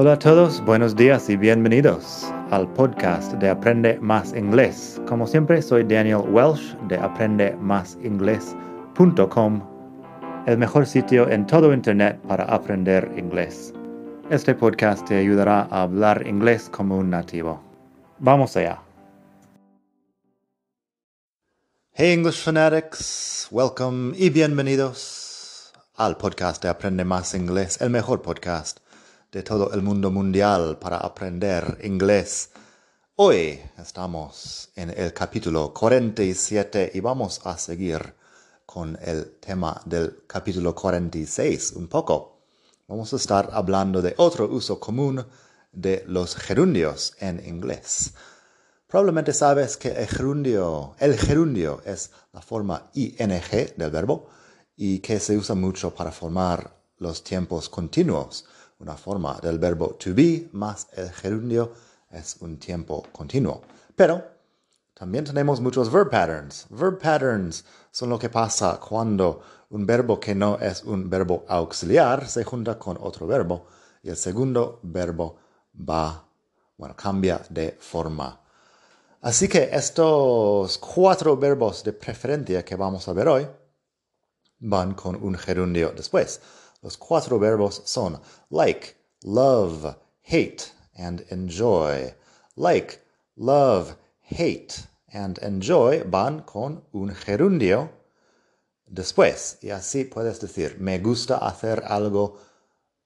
Hola a todos, buenos días y bienvenidos al podcast de Aprende Más Inglés. Como siempre, soy Daniel Welsh de aprendemásinglés.com, el mejor sitio en todo Internet para aprender inglés. Este podcast te ayudará a hablar inglés como un nativo. Vamos allá. Hey English fanatics, welcome y bienvenidos al podcast de Aprende Más Inglés, el mejor podcast de todo el mundo mundial para aprender inglés. Hoy estamos en el capítulo 47 y vamos a seguir con el tema del capítulo 46 un poco. Vamos a estar hablando de otro uso común de los gerundios en inglés. Probablemente sabes que el gerundio, el gerundio es la forma ing del verbo y que se usa mucho para formar los tiempos continuos una forma del verbo to be más el gerundio es un tiempo continuo. Pero también tenemos muchos verb patterns. Verb patterns son lo que pasa cuando un verbo que no es un verbo auxiliar se junta con otro verbo y el segundo verbo va, bueno, cambia de forma. Así que estos cuatro verbos de preferencia que vamos a ver hoy van con un gerundio después. Los cuatro verbos son like, love, hate, and enjoy. Like, love, hate, and enjoy van con un gerundio después. Y así puedes decir, me gusta hacer algo,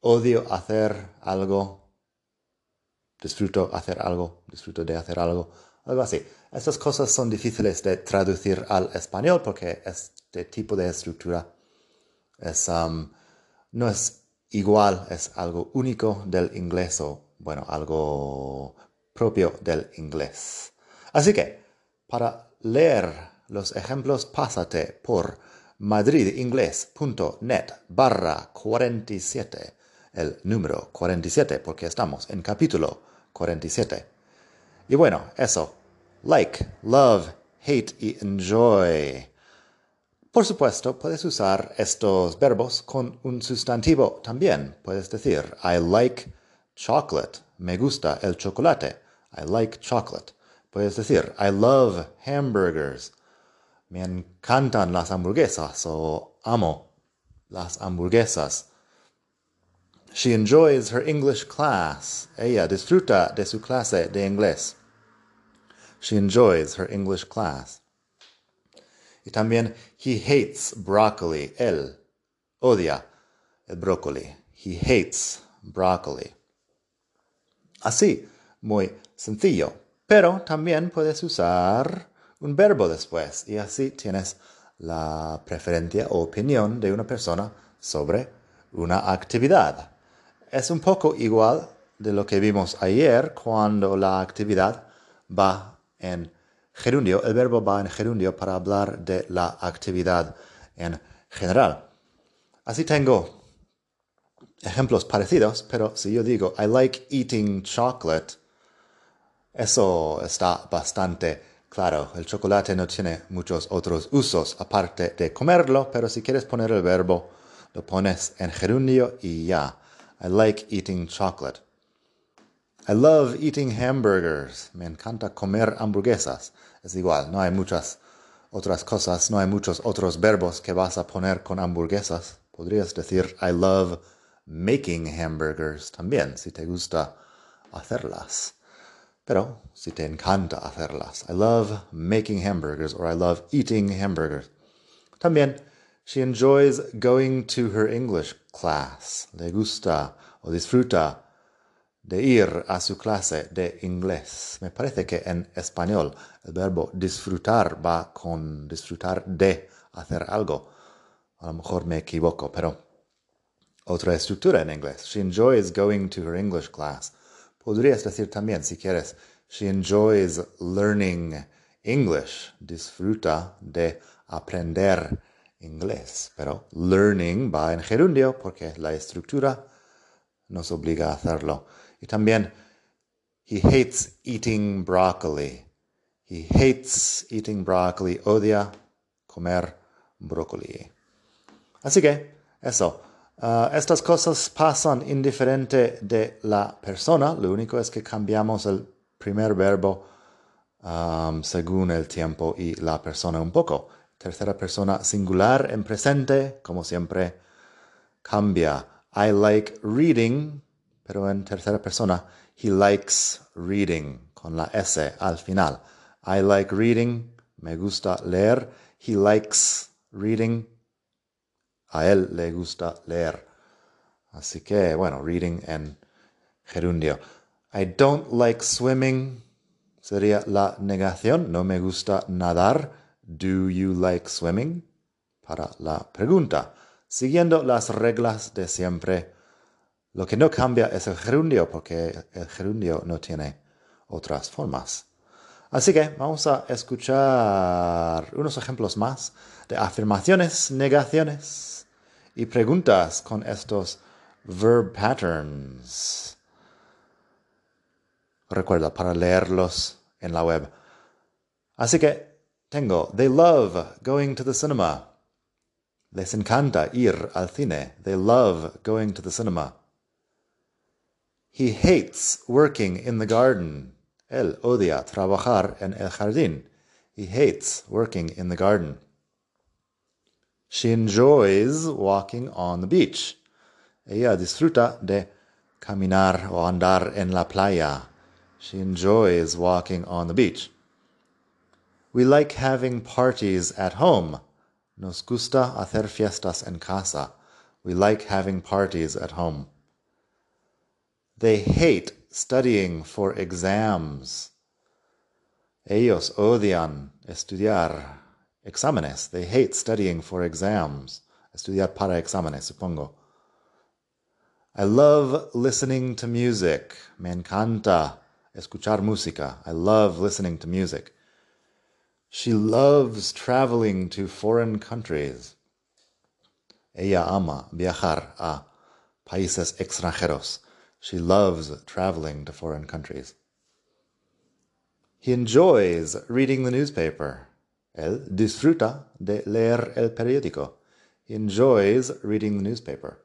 odio hacer algo, disfruto hacer algo, disfruto de hacer algo, algo así. Estas cosas son difíciles de traducir al español porque este tipo de estructura es um, no es igual, es algo único del inglés o, bueno, algo propio del inglés. Así que, para leer los ejemplos, pásate por madridingles.net barra 47, el número 47, porque estamos en capítulo 47. Y bueno, eso, like, love, hate y enjoy. Por supuesto, puedes usar estos verbos con un sustantivo también. Puedes decir, I like chocolate. Me gusta el chocolate. I like chocolate. Puedes decir, I love hamburgers. Me encantan las hamburguesas o amo las hamburguesas. She enjoys her English class. Ella disfruta de su clase de inglés. She enjoys her English class. Y también, he hates broccoli. Él odia el brócoli. He hates broccoli. Así, muy sencillo. Pero también puedes usar un verbo después y así tienes la preferencia o opinión de una persona sobre una actividad. Es un poco igual de lo que vimos ayer cuando la actividad va en gerundio, el verbo va en gerundio para hablar de la actividad en general. Así tengo ejemplos parecidos, pero si yo digo I like eating chocolate, eso está bastante claro. El chocolate no tiene muchos otros usos aparte de comerlo, pero si quieres poner el verbo, lo pones en gerundio y ya. I like eating chocolate. I love eating hamburgers. Me encanta comer hamburguesas. Es igual, no hay muchas otras cosas, no hay muchos otros verbos que vas a poner con hamburguesas. Podrías decir I love making hamburgers también, si te gusta hacerlas. Pero si te encanta hacerlas. I love making hamburgers or I love eating hamburgers. También, she enjoys going to her English class. Le gusta o disfruta de ir a su clase de inglés. Me parece que en español el verbo disfrutar va con disfrutar de hacer algo. A lo mejor me equivoco, pero otra estructura en inglés. She enjoys going to her English class. Podrías decir también, si quieres, she enjoys learning English. Disfruta de aprender inglés. Pero learning va en gerundio porque la estructura nos obliga a hacerlo. Y también, he hates eating broccoli. He hates eating broccoli. Odia comer brócoli. Así que, eso. Uh, estas cosas pasan indiferente de la persona, lo único es que cambiamos el primer verbo según el tiempo y la persona un poco. Tercera persona singular en presente, como siempre, cambia. I like reading, pero en tercera persona, he likes reading, con la S al final. I like reading, me gusta leer. He likes reading, a él le gusta leer. Así que, bueno, reading en gerundio. I don't like swimming sería la negación. No me gusta nadar. Do you like swimming? Para la pregunta. Siguiendo las reglas de siempre, lo que no cambia es el gerundio porque el gerundio no tiene otras formas. Así que vamos a escuchar unos ejemplos más de afirmaciones, negaciones y preguntas con estos verb patterns. Recuerda para leerlos en la web. Así que tengo, they love going to the cinema. Les encanta ir al cine. They love going to the cinema. He hates working in the garden. Él odia trabajar en el jardín. He hates working in the garden. She enjoys walking on the beach. Ella disfruta de caminar o andar en la playa. She enjoys walking on the beach. We like having parties at home. Nos gusta hacer fiestas en casa. We like having parties at home. They hate studying for exams. Ellos odian estudiar exámenes. They hate studying for exams. Estudiar para exámenes, supongo. I love listening to music. Me encanta escuchar música. I love listening to music. She loves traveling to foreign countries. Ella ama viajar a países extranjeros. She loves traveling to foreign countries. He enjoys reading the newspaper. Él disfruta de leer el periódico. He enjoys reading the newspaper.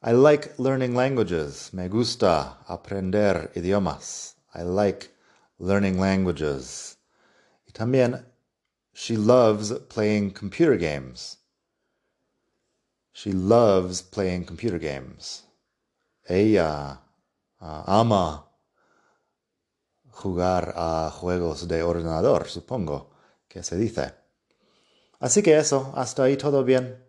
I like learning languages. Me gusta aprender idiomas. I like learning languages. Y también, she loves playing computer games. She loves playing computer games. Ella ama jugar a juegos de ordenador, supongo que se dice. Así que eso, hasta ahí todo bien.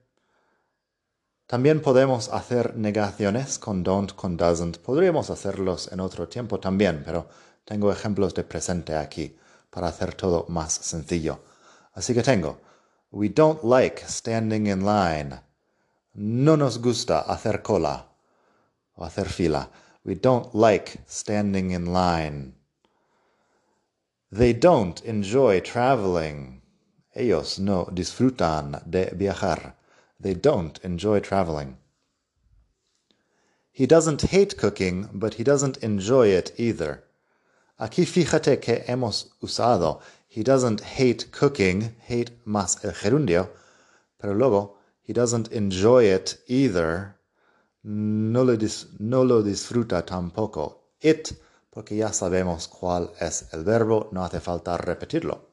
También podemos hacer negaciones con don't, con doesn't. Podríamos hacerlos en otro tiempo también, pero tengo ejemplos de presente aquí para hacer todo más sencillo. Así que tengo, we don't like standing in line. No nos gusta hacer cola hacer fila. We don't like standing in line. They don't enjoy traveling. Ellos no disfrutan de viajar. They don't enjoy traveling. He doesn't hate cooking, but he doesn't enjoy it either. Aquí fíjate que hemos usado he doesn't hate cooking, hate más el gerundio, pero luego he doesn't enjoy it either no lo, dis, no lo disfruta tampoco. It, porque ya sabemos cuál es el verbo, no hace falta repetirlo.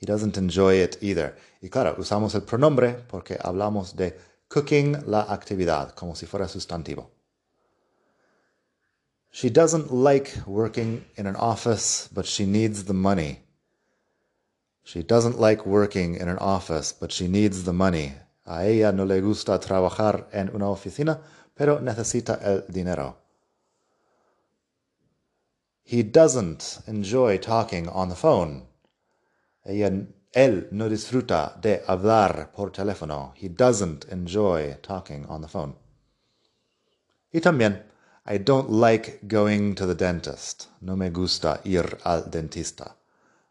He doesn't enjoy it either. Y claro, usamos el pronombre porque hablamos de cooking la actividad, como si fuera sustantivo. She doesn't like working in an office, but she needs the money. She doesn't like working in an office, but she needs the money. A ella no le gusta trabajar en una oficina, pero necesita el dinero. He doesn't enjoy talking on the phone. Ella, él no disfruta de hablar por teléfono. He doesn't enjoy talking on the phone. Y también, I don't like going to the dentist. No me gusta ir al dentista.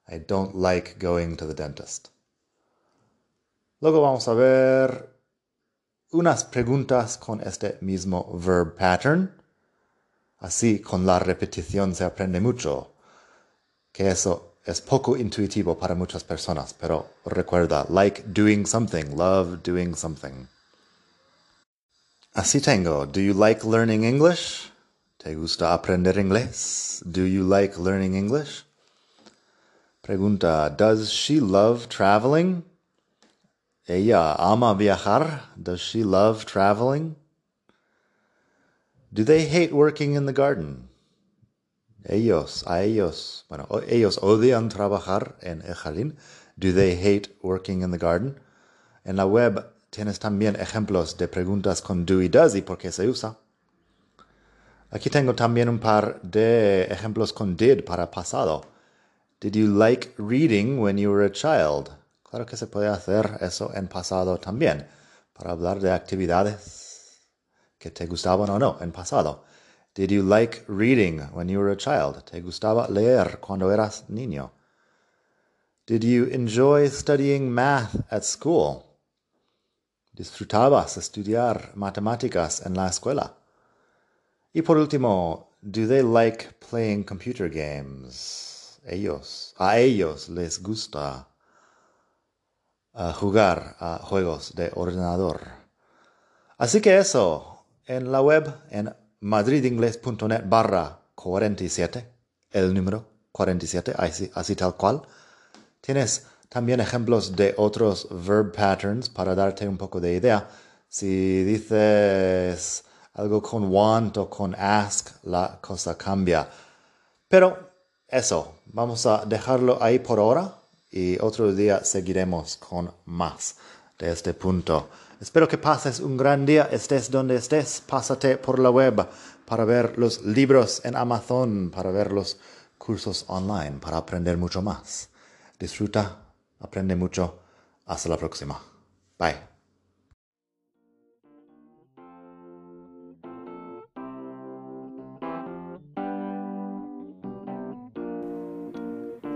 I don't like going to the dentist. Luego vamos a ver unas preguntas con este mismo verb pattern. Así, con la repetición se aprende mucho, que eso es poco intuitivo para muchas personas, pero recuerda, like doing something, love doing something. Así tengo. Do you like learning English? ¿Te gusta aprender inglés? Do you like learning English? Pregunta, does she love traveling? Ella uh, ama viajar. Does she love traveling? Do they hate working in the garden? Ellos, a ellos, bueno, ellos odian trabajar en el jardín. Do they hate working in the garden? En la web tienes también ejemplos de preguntas con do y does y por qué se usa. Aquí tengo también un par de ejemplos con did para pasado. Did you like reading when you were a child? Claro que se puede hacer eso en pasado también, para hablar de actividades que te gustaban o no en pasado. Did you like reading when you were a child? ¿Te gustaba leer cuando eras niño? Did you enjoy studying math at school? ¿Disfrutabas estudiar matemáticas en la escuela? Y por último, do they like playing computer games? Ellos, a ellos les gusta jugar a juegos de ordenador. Así que eso, en la web, en madridingles.net barra 47, el número 47, así, así tal cual, tienes también ejemplos de otros verb patterns para darte un poco de idea. Si dices algo con want o con ask, la cosa cambia. Pero eso, vamos a dejarlo ahí por ahora y otro día seguiremos con más de este punto. Espero que pases un gran día, estés donde estés, pásate por la web para ver los libros en Amazon, para ver los cursos online, para aprender mucho más. Disfruta Aprende mucho. Hasta la próxima. Bye.